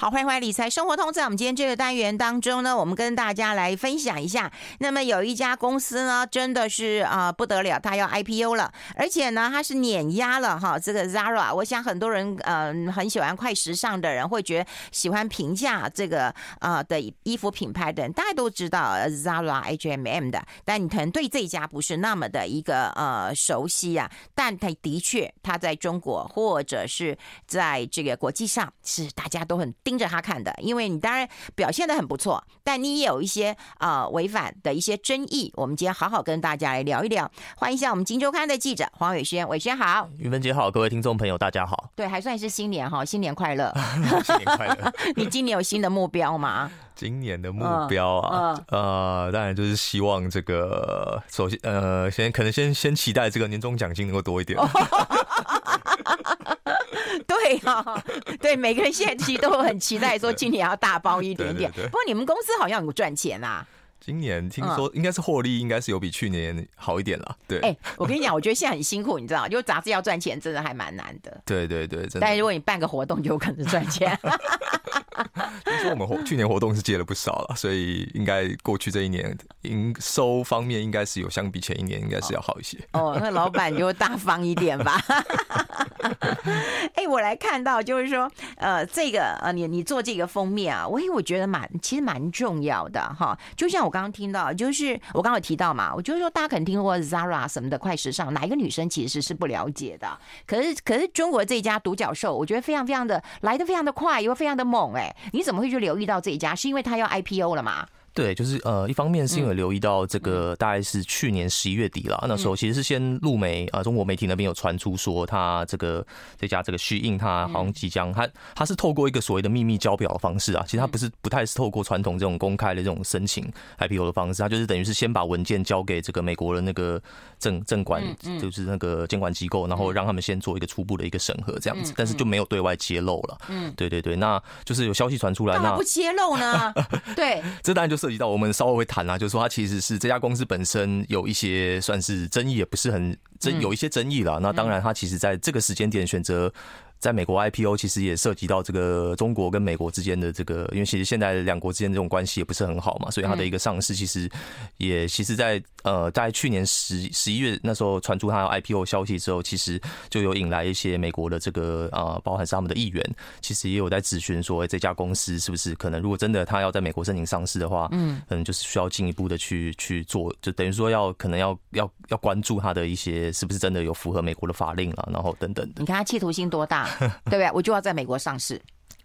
好，欢迎回来理财生活通。在我们今天这个单元当中呢，我们跟大家来分享一下。那么有一家公司呢，真的是啊、不得了，它要 IPO 了，而且呢，它是碾压了哈这个 Zara。我想很多人嗯、呃、很喜欢快时尚的人，会觉得喜欢平价这个啊、呃、的衣服品牌的人，大家都知道 Zara H&M 的。但你可能对这家不是那么的一个呃熟悉啊，但它的确，它在中国或者是在这个国际上是大家都很。盯着他看的，因为你当然表现的很不错，但你也有一些啊违反的一些争议。我们今天好好跟大家来聊一聊。欢迎一下我们《金周刊》的记者黄伟轩，伟轩好，韵芬姐好，各位听众朋友大家好。对，还算是新年哈，新年快乐，新年快乐。你今年有新的目标吗？今年的目标啊，嗯嗯、呃，当然就是希望这个，首先呃，先可能先先期待这个年终奖金能够多一点。对啊、哦，对，每个人现在其实都很期待说今年要大包一点点。不过你们公司好像有赚钱啊？今年听说应该是获利，应该是有比去年好一点了。对，哎，我跟你讲，我觉得现在很辛苦，你知道，就杂志要赚钱，真的还蛮难的。对对对，真的。但如果你办个活动，就有可能赚钱。听说我们活去年活动是接了不少了，所以应该过去这一年营收方面应该是有相比前一年应该是要好一些。哦，那老板就大方一点吧。哎，我来看到就是说，呃，这个呃，你你做这个封面啊，我我觉得蛮其实蛮重要的哈。就像我刚刚听到，就是我刚刚有提到嘛，我就是说大家可能听过 Zara 什么的快时尚，哪一个女生其实是不了解的？可是可是中国这一家独角兽，我觉得非常非常的来的非常的快，又非常的猛。哎，你怎么会去留意到这一家？是因为它要 IPO 了吗？对，就是呃，一方面是因为留意到这个，大概是去年十一月底了，嗯、那时候其实是先路媒啊、呃，中国媒体那边有传出说，他这个这家这个 SHEIN，他好像即将，他他是透过一个所谓的秘密交表的方式啊，其实他不是不太是透过传统这种公开的这种申请 IPO 的方式，他就是等于是先把文件交给这个美国的那个证证管，就是那个监管机构，然后让他们先做一个初步的一个审核这样子，但是就没有对外揭露了。嗯，对对对，那就是有消息传出来，那不揭露呢？对，这当然就涉及到我们稍微。会谈啊，就是说，它其实是这家公司本身有一些算是争议，也不是很争，有一些争议了。那当然，它其实在这个时间点选择。在美国 IPO 其实也涉及到这个中国跟美国之间的这个，因为其实现在两国之间这种关系也不是很好嘛，所以它的一个上市其实也其实在呃在去年十十一月那时候传出它 IPO 消息之后，其实就有引来一些美国的这个啊，包含是他们的议员，其实也有在咨询说，这家公司是不是可能如果真的他要在美国申请上市的话，嗯，可能就是需要进一步的去去做，就等于说要可能要要要关注它的一些是不是真的有符合美国的法令了，然后等等的。你看他企图心多大？对不对？我就要在美国上市。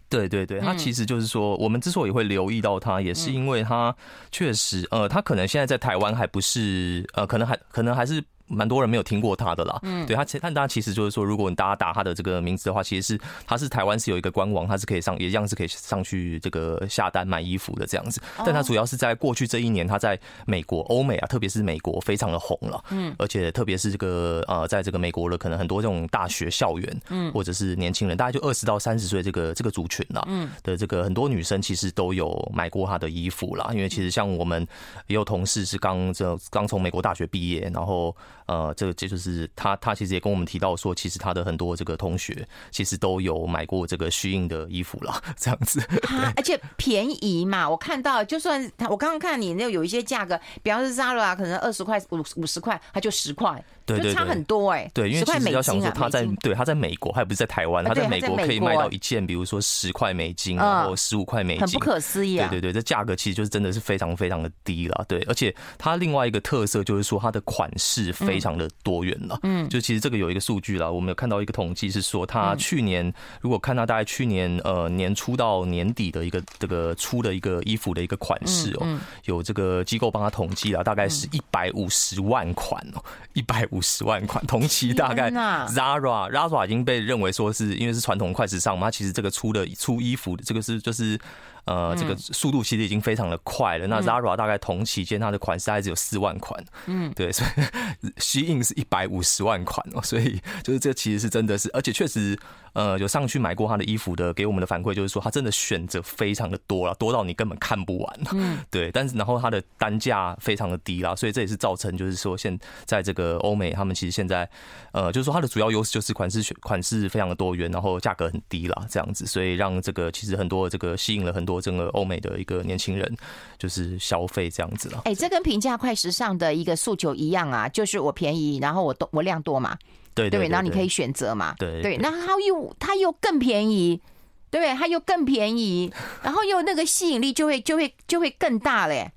对对对，他其实就是说，我们之所以会留意到他，也是因为他确实，呃，他可能现在在台湾还不是，呃，可能还可能还是。蛮多人没有听过他的啦，嗯，对他，但大家其实就是说，如果你大家打他的这个名字的话，其实是他是台湾是有一个官网，他是可以上，也一样是可以上去这个下单买衣服的这样子。但他主要是在过去这一年，他在美国、欧美啊，特别是美国非常的红了，嗯，而且特别是这个呃，在这个美国的可能很多这种大学校园，嗯，或者是年轻人，大概就二十到三十岁这个这个族群啦，嗯，的这个很多女生其实都有买过他的衣服啦，因为其实像我们也有同事是刚这刚从美国大学毕业，然后。呃，这个这就是他，他其实也跟我们提到说，其实他的很多这个同学其实都有买过这个 SHEIN 的衣服了，这样子。而且便宜嘛，我看到就算他，我刚刚看你那有一些价格，比方说 Zara 可能二十块、五五十块，它就十块。对对对，差很多哎、欸，对，因为其实要想说他在对他在美国，他也不是在台湾，他在美国可以卖到一件，比如说十块美金，然后十五块美金，很不可思议啊！对对对，这价格其实就是真的是非常非常的低了，对，而且它另外一个特色就是说它的款式非常的多元了，嗯，就其实这个有一个数据了，我们有看到一个统计是说，他去年如果看到大概去年呃年初到年底的一个这个出的一个衣服的一个款式哦，有这个机构帮他统计了，大概是一百五十万款哦，一百五十万款。同期大概 Zara Zara 已经被认为说是因为是传统快时尚嘛，它其实这个出的出衣服的这个是就是呃，这个速度其实已经非常的快了。那 Zara 大概同期间它的款式还只有四万款，嗯，对，所以 Shein 是一百五十万款哦，所以就是这其实是真的是，而且确实。呃，有上去买过他的衣服的，给我们的反馈就是说，他真的选择非常的多了，多到你根本看不完。嗯，对。但是然后他的单价非常的低啦，所以这也是造成就是说，现在这个欧美他们其实现在，呃，就是说它的主要优势就是款式选款式非常的多元，然后价格很低啦，这样子，所以让这个其实很多这个吸引了很多这个欧美的一个年轻人就是消费这样子了。哎，这跟平价快时尚的一个诉求一样啊，就是我便宜，然后我多我量多嘛。对对，然后你可以选择嘛，对对，那它又它又更便宜，对？它又更便宜，然后又那个吸引力就会就会就会更大嘞。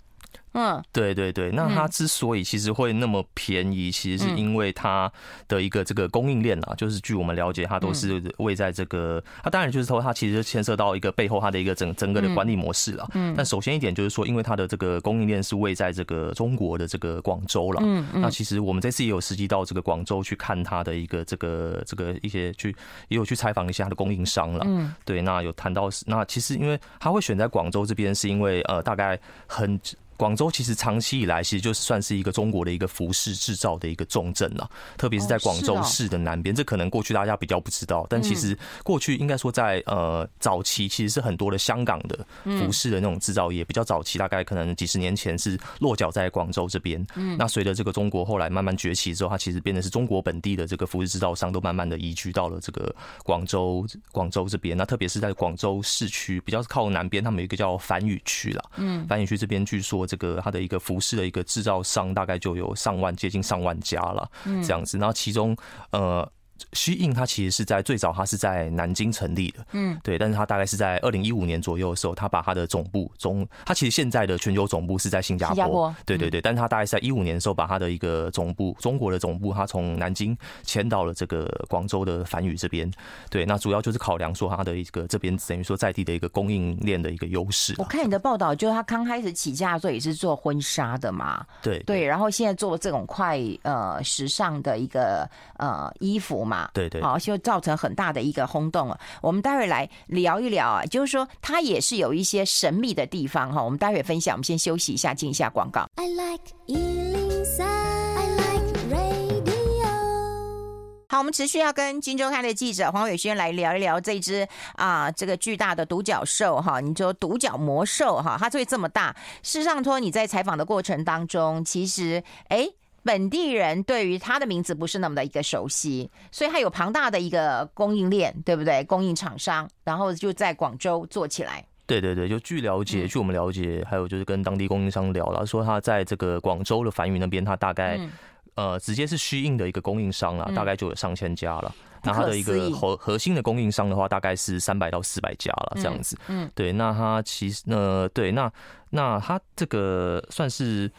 嗯，对对对，那它之所以其实会那么便宜，其实是因为它的一个这个供应链啊，就是据我们了解，它都是位在这个，它当然就是说它其实牵涉到一个背后它的一个整整个的管理模式了。嗯，但首先一点就是说，因为它的这个供应链是位在这个中国的这个广州了。嗯，那其实我们这次也有实际到这个广州去看它的一个这个这个一些去也有去采访一下它的供应商了。嗯，对，那有谈到是那其实因为它会选在广州这边，是因为呃大概很。广州其实长期以来，其实就是算是一个中国的一个服饰制造的一个重镇了，特别是在广州市的南边。这可能过去大家比较不知道，但其实过去应该说在呃早期，其实是很多的香港的服饰的那种制造业比较早期，大概可能几十年前是落脚在广州这边。嗯那随着这个中国后来慢慢崛起之后，它其实变得是中国本地的这个服饰制造商都慢慢的移居到了这个广州广州这边。那特别是在广州市区比较靠南边，他们有一个叫番禺区了。嗯，番禺区这边据说。这个它的一个服饰的一个制造商大概就有上万，接近上万家了，这样子。然后其中，呃。SHEIN 它其实是在最早，它是在南京成立的，嗯，对，但是它大概是在二零一五年左右的时候，它把它的总部中，它其实现在的全球总部是在新加坡，新加坡，对对对，但是它大概是在一五年的时候，把它的一个总部，中国的总部，它从南京迁到了这个广州的番禺这边，对，那主要就是考量说它的一个这边等于说在地的一个供应链的一个优势。我看你的报道，就是它刚开始起家的时候也是做婚纱的嘛，对对，然后现在做这种快呃时尚的一个呃衣服嘛，对对，好。就造成很大的一个轰动了。我们待会来聊一聊啊，就是说它也是有一些神秘的地方哈。我们待会分享，我们先休息一下，进一下广告。I like 103, I like radio。好，我们持续要跟《金周刊》的记者黄伟轩来聊一聊这只啊，这个巨大的独角兽哈。你说独角魔兽哈，它会这么大？事实上，说你在采访的过程当中，其实哎。本地人对于他的名字不是那么的一个熟悉，所以他有庞大的一个供应链，对不对？供应厂商，然后就在广州做起来。对对对，就据了解，据我们了解，还有就是跟当地供应商聊了，说他在这个广州的番禺那边，他大概呃直接是 SHEIN 的一个供应商了，大概就有上千家了。那他的一个核核心的供应商的话，大概是三百到四百家了，这样子。嗯，对，那他其实呃，对，那那他这个算是。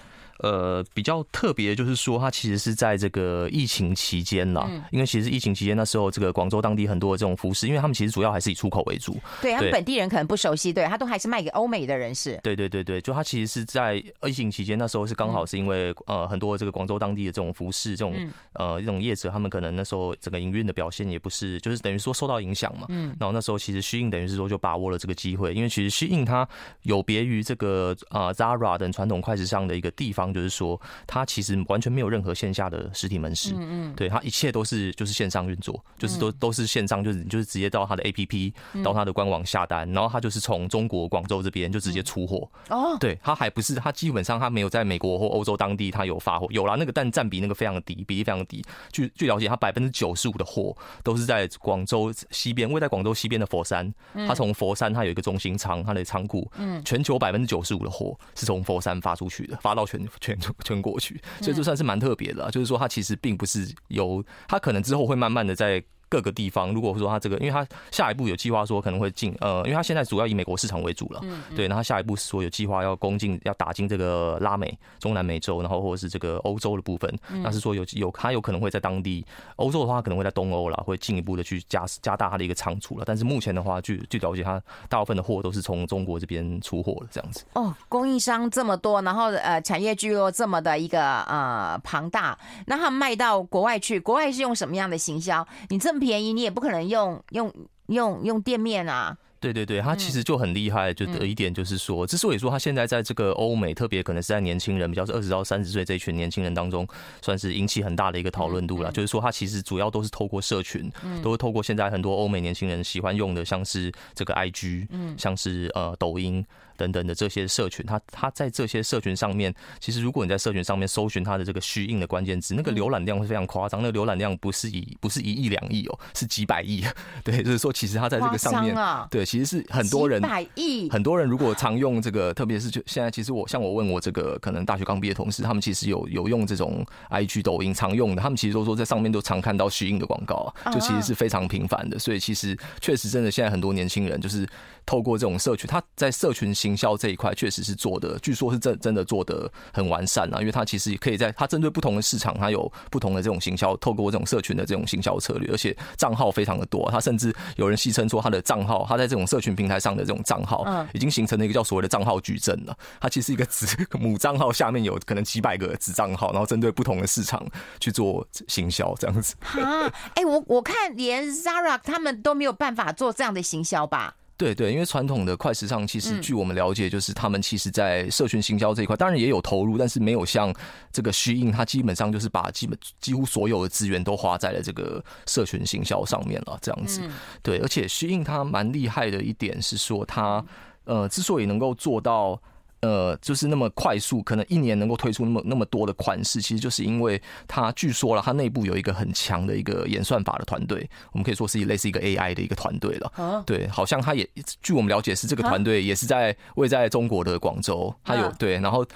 呃，比较特别的就是说，它其实是在这个疫情期间啦，因为其实疫情期间那时候，这个广州当地很多的这种服饰，因为他们其实主要还是以出口为主，对，他们本地人可能不熟悉，对，他都还是卖给欧美的人士。对对对对，就他其实是在疫情期间那时候是刚好是因为呃很多这个广州当地的这种服饰这种呃这种业者，他们可能那时候整个营运的表现也不是，就是等于说受到影响嘛。嗯。然后那时候其实 SHEIN 等于是说就把握了这个机会，因为其实 SHEIN 它有别于这个呃 Zara 等传统快时尚的一个地方，就是说。它其实完全没有任何线下的实体门市，嗯嗯，对，它一切都是就是线上运作，就是都都是线上，就是就是直接到它的 APP，到它的官网下单，然后它就是从中国广州这边就直接出货。哦，对，它还不是，它基本上它没有在美国或欧洲当地它有发货，有啦，那个但占比那个非常的低，比例非常的低。据据了解，它百分之九十五的货都是在广州西边，位在广州西边的佛山，它从佛山它有一个中心仓，它的仓库，嗯，全球百分之九十五的货是从佛山发出去的，发到全全全过去。所以这算是蛮特别的，就是说它其实并不是由，它可能之后会慢慢的在。各个地方，如果说他这个，因为他下一步有计划说可能会进，呃，因为他现在主要以美国市场为主了，嗯，对，那他下一步是说有计划要攻进，要打进这个拉美、中南美洲，然后或者是这个欧洲的部分，那是说有有他有可能会在当地，欧洲的话可能会在东欧了，会进一步的去加加大他的一个仓储了，但是目前的话，据据了解，他大部分的货都是从中国这边出货的这样子。哦，供应商这么多，然后呃，产业聚落这么的一个呃庞大，那他卖到国外去，国外是用什么样的行销？你这么便宜，你也不可能。用用用用店面啊。对对对，他其实就很厉害，就的一点就是说，之所以说他现在在这个欧美，特别可能是在年轻人，比较是二十到三十岁这一群年轻人当中，算是引起很大的一个讨论度了。就是说，他其实主要都是透过社群，都是透过现在很多欧美年轻人喜欢用的，像是这个 IG，像是呃抖音。等等的这些社群，他他在这些社群上面，其实如果你在社群上面搜寻他的这个虚应的关键字，那个浏览量是非常夸张，那个浏览量不是以不是一亿两亿哦，是几百亿。对，就是说，其实他在这个上面，对，其实是很多人百亿，很多人如果常用这个，特别是就现在，其实我像我问我这个可能大学刚毕业的同事，他们其实有有用这种 IG 抖音常用的，他们其实都说在上面都常看到虚应的广告，就其实是非常频繁的。所以其实确实真的现在很多年轻人就是。透过这种社群，他在社群行销这一块确实是做的，据说是真真的做的很完善啊。因为它其实可以在它针对不同的市场，它有不同的这种行销，透过这种社群的这种行销策略，而且账号非常的多。它甚至有人戏称说，它的账号，它在这种社群平台上的这种账号，已经形成了一个叫所谓的账号矩阵了。它其实一个子 母账号下面有可能几百个子账号，然后针对不同的市场去做行销，这样子。啊，哎，我我看连 Zara 他们都没有办法做这样的行销吧？对对，因为传统的快时尚，其实据我们了解，就是他们其实，在社群行销这一块，当然也有投入，但是没有像这个 SHEIN，它基本上就是把基本几乎所有的资源都花在了这个社群行销上面了，这样子。对，而且 SHEIN 它蛮厉害的一点是说，它呃之所以能够做到。呃，就是那么快速，可能一年能够推出那么那么多的款式，其实就是因为它据说了，它内部有一个很强的一个演算法的团队，我们可以说是类似一个 AI 的一个团队了。啊对，好像它也据我们了解是这个团队也是在位在中国的广州，它有对，然后。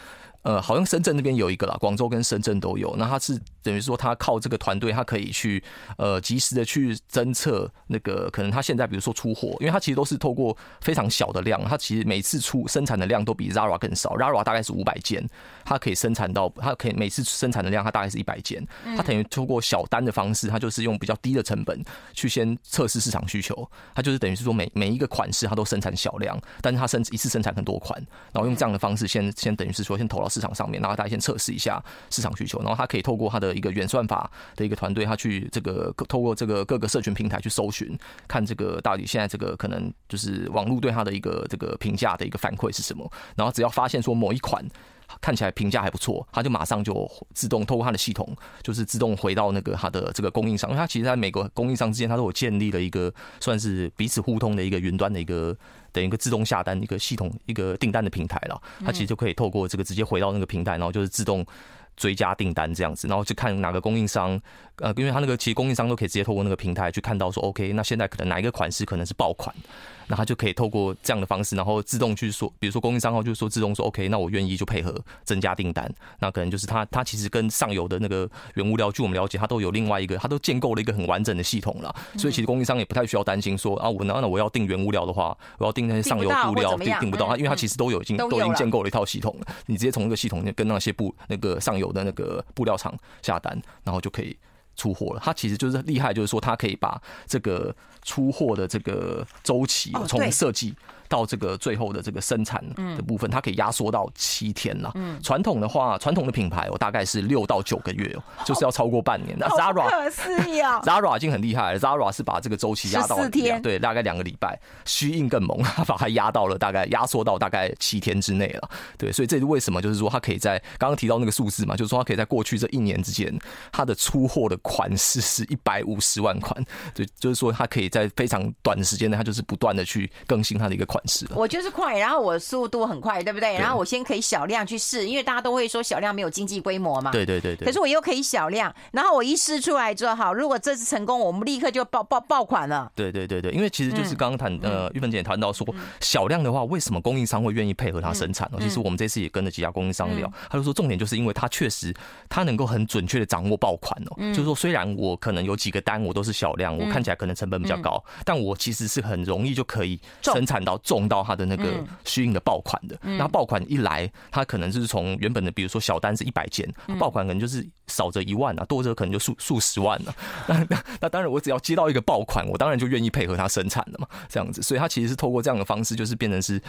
呃，好像深圳那边有一个啦，广州跟深圳都有。那它是等于说，他靠这个团队，他可以去呃及时的去侦测那个可能他现在比如说出货，因为他其实都是透过非常小的量，他其实每次出生产的量都比 Zara 更少，Zara 大概是五百件，它可以生产到，它可以每次生产的量，它大概是一百件，它等于透过小单的方式，它就是用比较低的成本去先测试市场需求，它就是等于是说每每一个款式它都生产小量，但是它生一次生产很多款，然后用这样的方式先先等于是说先投到。市场上面，然后大家先测试一下市场需求，然后它可以透过他的一个原算法的一个团队，他去这个透过这个各个社群平台去搜寻，看这个到底现在这个可能就是网络对他的一个这个评价的一个反馈是什么，然后只要发现说某一款。看起来评价还不错，他就马上就自动透过他的系统，就是自动回到那个他的这个供应商，因为他其实在每个供应商之间，他都有建立了一个算是彼此互通的一个云端的一个等于一个自动下单一个系统一个订单的平台了。他其实就可以透过这个直接回到那个平台，然后就是自动追加订单这样子，然后就看哪个供应商，呃，因为他那个其实供应商都可以直接透过那个平台去看到说，OK，那现在可能哪一个款式可能是爆款。那他就可以透过这样的方式，然后自动去说，比如说供应商号就是说自动说 OK，那我愿意就配合增加订单。那可能就是他他其实跟上游的那个原物料，据我们了解，他都有另外一个，他都建构了一个很完整的系统了。所以其实供应商也不太需要担心说啊，我那那我要订原物料的话，我要订那些上游布料订订不到，他因为他其实都有已经都已经建构了一套系统了，你直接从那个系统跟那些布那个上游的那个布料厂下单，然后就可以出货了。它其实就是厉害，就是说它可以把这个。出货的这个周期，从设计到这个最后的这个生产的部分，它可以压缩到七天了。传统的话，传统的品牌，我大概是六到九个月哦，就是要超过半年。那 Zara，Zara 已经很厉害了。Zara 是把这个周期压到四天，对，大概两个礼拜。SHEIN 更猛，它把它压到了大概压缩到大概七天之内了。对，所以这是为什么？就是说它可以在刚刚提到那个数字嘛，就是说它可以在过去这一年之间，它的出货的款式是一百五十万款。对，就是说它可以。在非常短的时间内，它就是不断的去更新它的一个款式。我就是快，然后我速度很快，对不对？然后我先可以小量去试，因为大家都会说小量没有经济规模嘛。对对对对。可是我又可以小量，然后我一试出来之后，好，如果这次成功，我们立刻就爆爆爆款了。对对对对，因为其实就是刚刚谈呃，玉芬姐也谈到说，小量的话，为什么供应商会愿意配合它生产呢？其实我们这次也跟了几家供应商聊，他就说重点就是因为它确实他能够很准确的掌握爆款哦。就是说虽然我可能有几个单我都是小量，我看起来可能成本比较高，但我。其实是很容易就可以生产到，中到他的那个虚应的爆款的。那爆款一来，他可能就是从原本的，比如说小单是一百件，爆款可能就是少则一万啊，多则可能就数数十万 了。那那那当然，我只要接到一个爆款，我当然就愿意配合他生产了嘛，这样子。所以他其实是透过这样的方式，就是变成是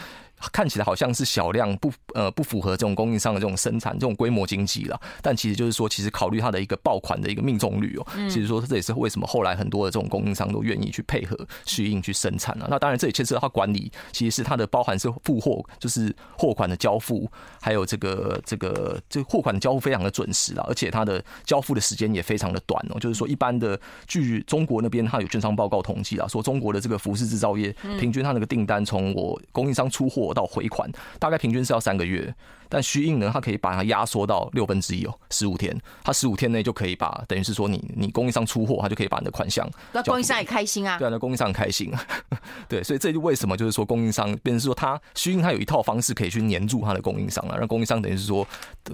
看起来好像是小量不呃不符合这种供应商的这种生产这种规模经济了，但其实就是说，其实考虑它的一个爆款的一个命中率哦，其实说这也是为什么后来很多的这种供应商都愿意去配合适应去生产了。那当然，这也牵涉到它管理，其实是它的包含是付货，就是货款的交付，还有这个这个这货款的交付非常的准时了，而且它的交付的时间也非常的短哦。就是说，一般的据中国那边它有券商报告统计啊，说中国的这个服饰制造业平均它那个订单从我供应商出货到回款，大概平均是要三个月。但虚印呢，它可以把它压缩到六分之一哦，十五天，它十五天内就可以把，等于是说你你供应商出货，它就可以把你的款项。那供应商也开心啊。对啊，那供应商很开心。啊 对，所以这就为什么就是说供应商，变成是说他虚印他有一套方式可以去黏住他的供应商啊，让供应商等于是说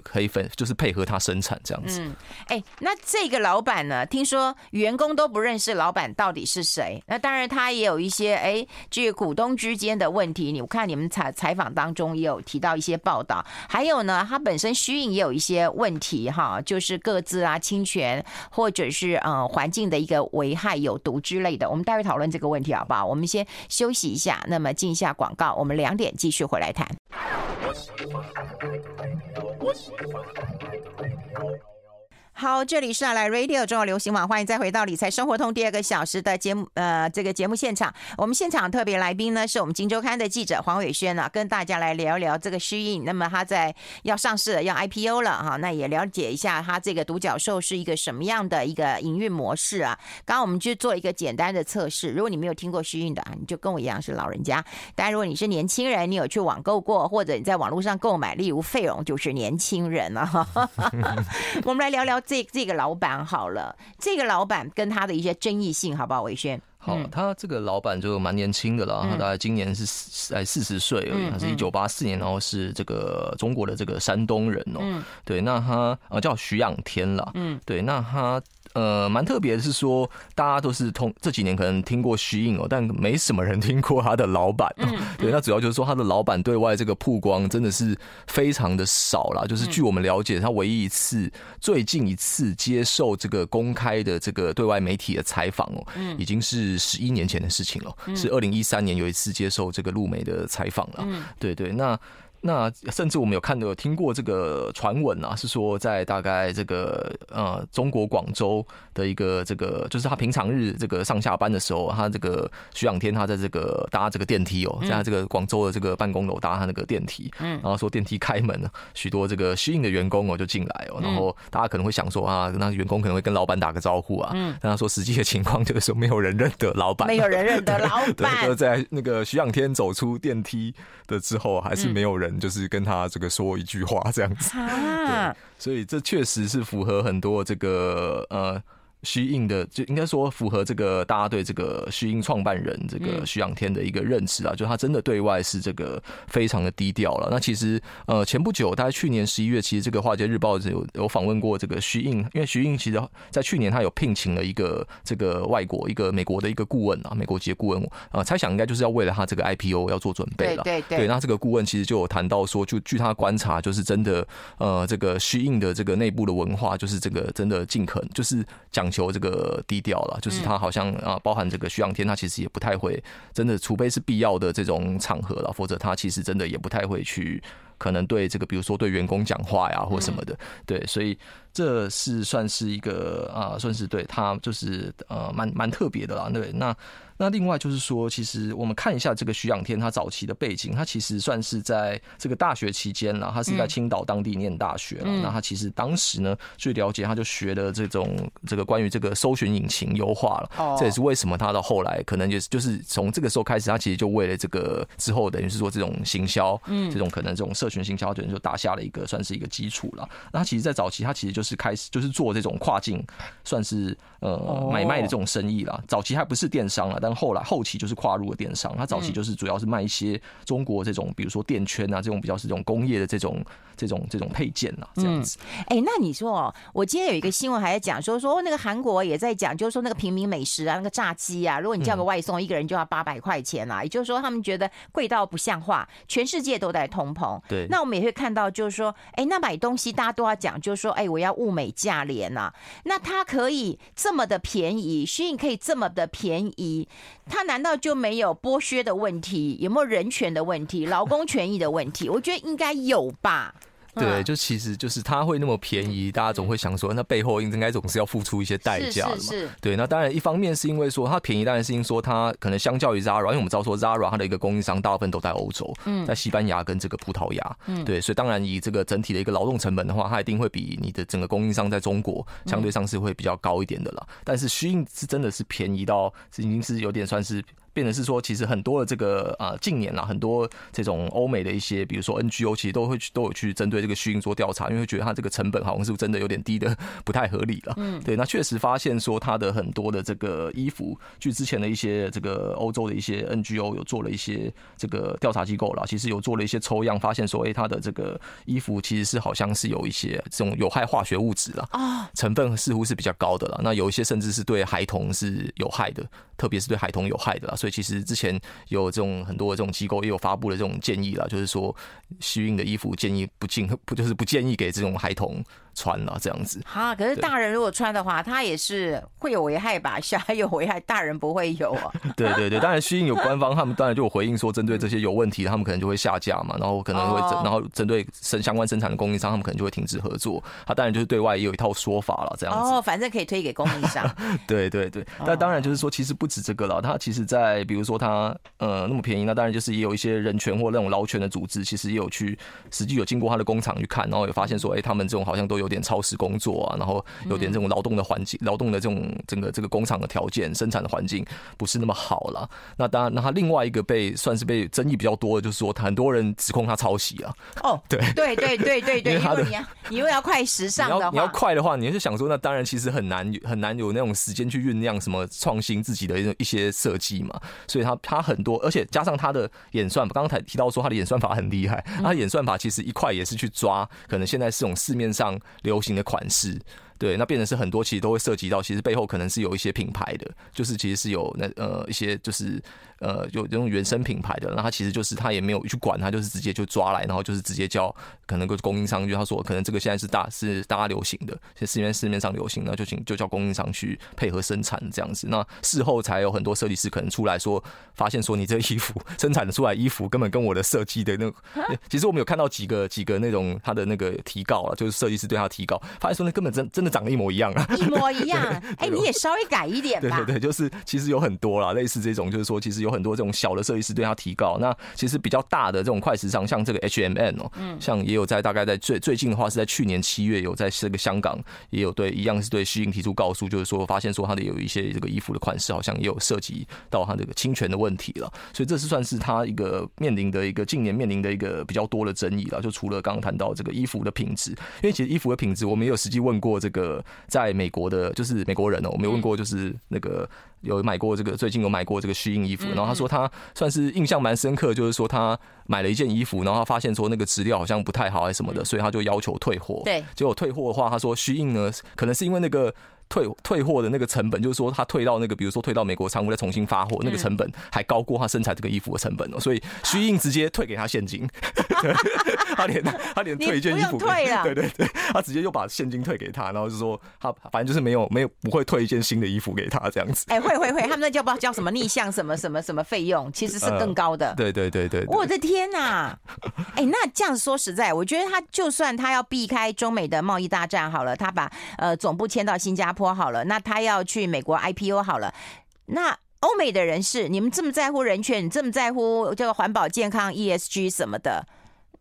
可以分，就是配合他生产这样子。嗯，哎，那这个老板呢，听说员工都不认识老板到底是谁？那当然他也有一些哎，这个股东之间的问题。你我看你们采采访当中也有提到一些报道。还有呢，它本身虚应也有一些问题哈，就是各自啊、侵权，或者是呃环境的一个危害、有毒之类的。我们待会讨论这个问题好不好？我们先休息一下，那么进一下广告，我们两点继续回来谈。好，这里是来 Radio 中国流行网，欢迎再回到理财生活通第二个小时的节目，呃，这个节目现场。我们现场特别来宾呢，是我们金周刊的记者黄伟轩呢，跟大家来聊一聊这个虚印。那么他在要上市了，要 IPO 了哈，那也了解一下他这个独角兽是一个什么样的一个营运模式啊。刚刚我们去做一个简单的测试，如果你没有听过虚印的啊，你就跟我一样是老人家；但如果你是年轻人，你有去网购过，或者你在网络上购买，例如费用就是年轻人了哈。我们来聊聊。这这个老板好了，这个老板跟他的一些争议性，好不好？伟轩，好，他这个老板就蛮年轻的了，他大概今年是才四十岁而已，他是一九八四年，然后是这个中国的这个山东人哦，对，那他呃叫徐仰天了，嗯，对，那他。呃，蛮特别的是说，大家都是通这几年可能听过虚应哦，但没什么人听过他的老板哦。对，那主要就是说他的老板对外这个曝光真的是非常的少啦。就是据我们了解，他唯一一次最近一次接受这个公开的这个对外媒体的采访哦，已经是十一年前的事情了，是二零一三年有一次接受这个路媒的采访了。对对，那。那甚至我们有看到、有听过这个传闻啊，是说在大概这个呃中国广州的一个这个，就是他平常日这个上下班的时候，他这个徐仰天他在这个搭这个电梯哦，在他这个广州的这个办公楼搭他那个电梯，嗯，然后说电梯开门了，许多这个虚应的员工哦就进来哦，然后大家可能会想说啊，那员工可能会跟老板打个招呼啊，嗯，但他说实际的情况就是说没有人认得老板，没有人认得老板，对，在那个徐仰天走出电梯的之后，还是没有人。就是跟他这个说一句话这样子，对，所以这确实是符合很多这个呃。虚应的就应该说符合这个大家对这个虚应创办人这个徐仰天的一个认识啊，就他真的对外是这个非常的低调了。那其实呃前不久，大概去年十一月，其实这个华尔街日报有有访问过这个虚应，因为徐应其实在去年他有聘请了一个这个外国一个美国的一个顾问啊，美国籍的顾问啊，猜想应该就是要为了他这个 IPO 要做准备了。对对对。那这个顾问其实就有谈到说，就据他观察，就是真的呃这个虚应的这个内部的文化，就是这个真的尽可能就是讲。求这个低调了，就是他好像啊，包含这个徐阳天，他其实也不太会真的，除非是必要的这种场合了，否则他其实真的也不太会去可能对这个，比如说对员工讲话呀或什么的，对，所以这是算是一个啊，算是对他就是呃蛮蛮特别的啦，对，那。那另外就是说，其实我们看一下这个徐仰天他早期的背景，他其实算是在这个大学期间了，他是在青岛当地念大学了。那他其实当时呢，据了解，他就学了这种这个关于这个搜寻引擎优化了。这也是为什么他到后来可能就是就是从这个时候开始，他其实就为了这个之后等于是说这种行销，嗯这种可能这种社群行销，就打下了一个算是一个基础了。那他其实，在早期，他其实就是开始就是做这种跨境，算是呃买卖的这种生意啦。早期还不是电商了，但后来后期就是跨入了电商。他早期就是主要是卖一些中国这种，比如说电圈啊这种比较是这种工业的这种这种这种配件啊，这样子。哎、欸，那你说哦，我今天有一个新闻还在讲说说那个韩国也在讲，就是说那个平民美食啊，那个炸鸡啊，如果你叫个外送，一个人就要八百块钱啊。也就是说，他们觉得贵到不像话，全世界都在通膨。对，那我们也会看到，就是说，哎，那买东西大家都要讲，就是说，哎，我要物美价廉呐。那它可以这么的便宜，SHEIN 可以这么的便宜，他难道就没有剥削的问题？有没有人权的问题？劳工权益的问题？我觉得应该有吧。对，就其实就是它会那么便宜，大家总会想说，那背后应该总是要付出一些代价的嘛。对，那当然一方面是因为说它便宜，当然是因为说它可能相较于 Zara，因为我们知道说 Zara 它的一个供应商大部分都在欧洲，嗯在西班牙跟这个葡萄牙，嗯，对，所以当然以这个整体的一个劳动成本的话，它一定会比你的整个供应商在中国相对上是会比较高一点的啦。但是 SHEIN 是真的是便宜到已经是有点算是。变成是说，其实很多的这个啊，近年啦，很多这种欧美的一些，比如说 NGO，其实都会去都有去针对这个 SHEIN 做调查，因为觉得它这个成本好像是不是真的有点低的不太合理了。嗯，对，那确实发现说它的很多的这个衣服，据之前的一些这个欧洲的一些 NGO 有做了一些这个调查机构啦，其实有做了一些抽样，发现说，哎，它的这个衣服其实是好像是有一些这种有害化学物质了啊，成分似乎是比较高的了。那有一些甚至是对孩童是有害的，特别是对孩童有害的啦。所以其实之前有这种很多的这种机构也有发布了这种建议啦，就是说 SHEIN 的衣服建议不进 不就是不建议给这种孩童穿了这样子。哈，可是大人如果穿的话，他也是会有危害吧？小孩有危害，大人不会有啊。对对对，当然 SHEIN 有官方他们当然就有回应说，针对这些有问题，他们可能就会下架嘛，然后可能会然后针对生相关生产的供应商，他们可能就会停止合作。他当然就是对外也有一套说法了，这样子。哦，反正可以推给供应商。对对对，但当然就是说，其实不止这个了，他其实在比如说。说它呃那么便宜，那当然就是也有一些人权或那种劳权的组织，其实也有去实际有经过他的工厂去看，然后有发现说，哎，他们这种好像都有点超时工作啊，然后有点这种劳动的环境、劳动的这种整个这个工厂的条件、生产的环境不是那么好了。那当然，那他另外一个被算是被争议比较多的，就是说很多人指控他抄袭啊。哦，对对对对对对，因为你要你又要快时尚的话，你要快的话，你是想说，那当然其实很难很难有那种时间去酝酿什么创新自己的一一些设计嘛，所以。他他很多，而且加上他的演算法，刚刚才提到说他的演算法很厉害，他的演算法其实一块也是去抓，可能现在是这种市面上流行的款式。对，那变成是很多，其实都会涉及到，其实背后可能是有一些品牌的，就是其实是有那呃一些就是呃有这种原生品牌的，那他其实就是他也没有去管，他就是直接就抓来，然后就是直接叫可能个供应商，就他说可能这个现在是大是大家流行的，现在市面市面上流行的，就请就叫供应商去配合生产这样子。那事后才有很多设计师可能出来说，发现说你这衣服生产的出来衣服根本跟我的设计的那个，其实我们有看到几个几个那种他的那个提告啊，就是设计师对他提告，发现说那根本真真的。长得一模一样啊，一模一样。哎，你也稍微改一点吧。对对对，就是其实有很多啦，类似这种，就是说其实有很多这种小的设计师对他提告。那其实比较大的这种快时尚，像这个 H&M 哦，嗯，像也有在大概在最最近的话是在去年七月有在这个香港也有对一样是对 SHEIN 提出告诉，就是说发现说他的有一些这个衣服的款式好像也有涉及到他这个侵权的问题了。所以这是算是他一个面临的一个近年面临的一个比较多的争议了。就除了刚刚谈到这个衣服的品质，因为其实衣服的品质我们也有实际问过这个在。美国的，就是美国人哦，我们有问过，就是那个有买过这个，最近有买过这个 SHEIN 衣服，然后他说他算是印象蛮深刻，就是说他买了一件衣服，然后他发现说那个质量好像不太好还是什么的，所以他就要求退货。对，结果退货的话，他说 SHEIN 呢，可能是因为那个。退退货的那个成本，就是说他退到那个，比如说退到美国仓库再重新发货，那个成本还高过他生产这个衣服的成本哦，所以 SHEIN 直接退给他现金，他连他连退一件衣服，退了，对对对，他直接又把现金退给他，然后就说他反正就是没有没有不会退一件新的衣服给他这样子。哎，会会会，他们那叫不叫什么逆向什么什么什么费用，其实是更高的。对对对对，我的天哪！哎，那这样说实在，我觉得他就算他要避开中美的贸易大战好了，他把呃总部迁到新加坡好了，那他。要去美国 IPO 好了，那欧美的人士，你们这么在乎人权，你这么在乎这个环保健康 ESG 什么的，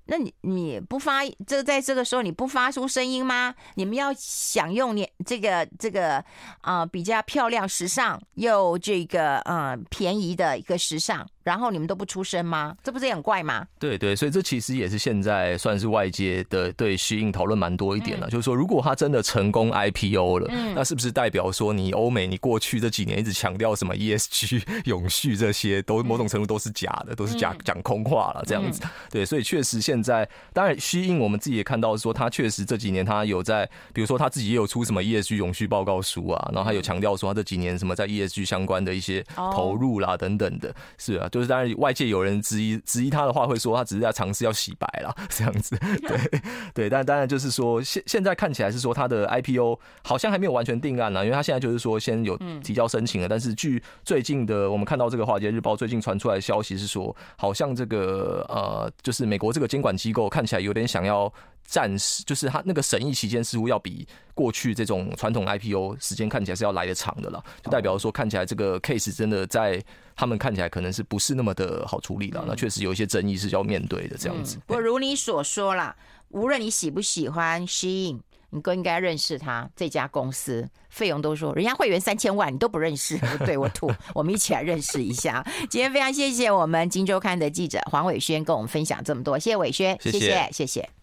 那你你不发这在这个时候你不发出声音吗？你们要享用你这个这个啊、比较漂亮、时尚又这个嗯、呃、便宜的一个时尚，然后你们都不出声吗？这不是也很怪吗？对对，所以这其实也是现在算是外界的对 SHEIN 讨论蛮多一点了，嗯、就是说如果他真的成功 IPO 了，嗯、那是不是代表说你欧美你过去这几年一直强调什么 ESG 永续这些，都某种程度都是假的，嗯、都是假讲空话了这样子。嗯、对，所以确实现在，当然 SHEIN 我们自己也看到说，他确实这几年他有在，比如说他自己也有出什么 ESG 永续报告书啊，然后他有强调说他这几年什么在 ESG 相关的一些投入啦等等的，是啊，就是当然外界。有人质疑质疑他的话，会说他只是在尝试要洗白啦，这样子。对对，但当然就是说，现现在看起来是说他的 IPO 好像还没有完全定案呢，因为他现在就是说先有提交申请了，但是据最近的我们看到这个《华尔街日报》最近传出来的消息是说，好像这个呃，就是美国这个监管机构看起来有点想要。暂时就是他那个审议期间似乎要比过去这种传统 IPO 时间看起来是要来得长的了，就代表说看起来这个 case 真的在他们看起来可能是不是那么的好处理了。那确实有一些争议是要面对的这样子。不过如你所说啦，无论你喜不喜欢 SHEIN，你都应该认识他这家公司。费用都说人家会员三千万，你都不认识，对我吐。我们一起来认识一下。今天非常谢谢我们《金周刊》的记者黄伟轩跟我们分享这么多，谢谢伟轩，谢谢谢谢。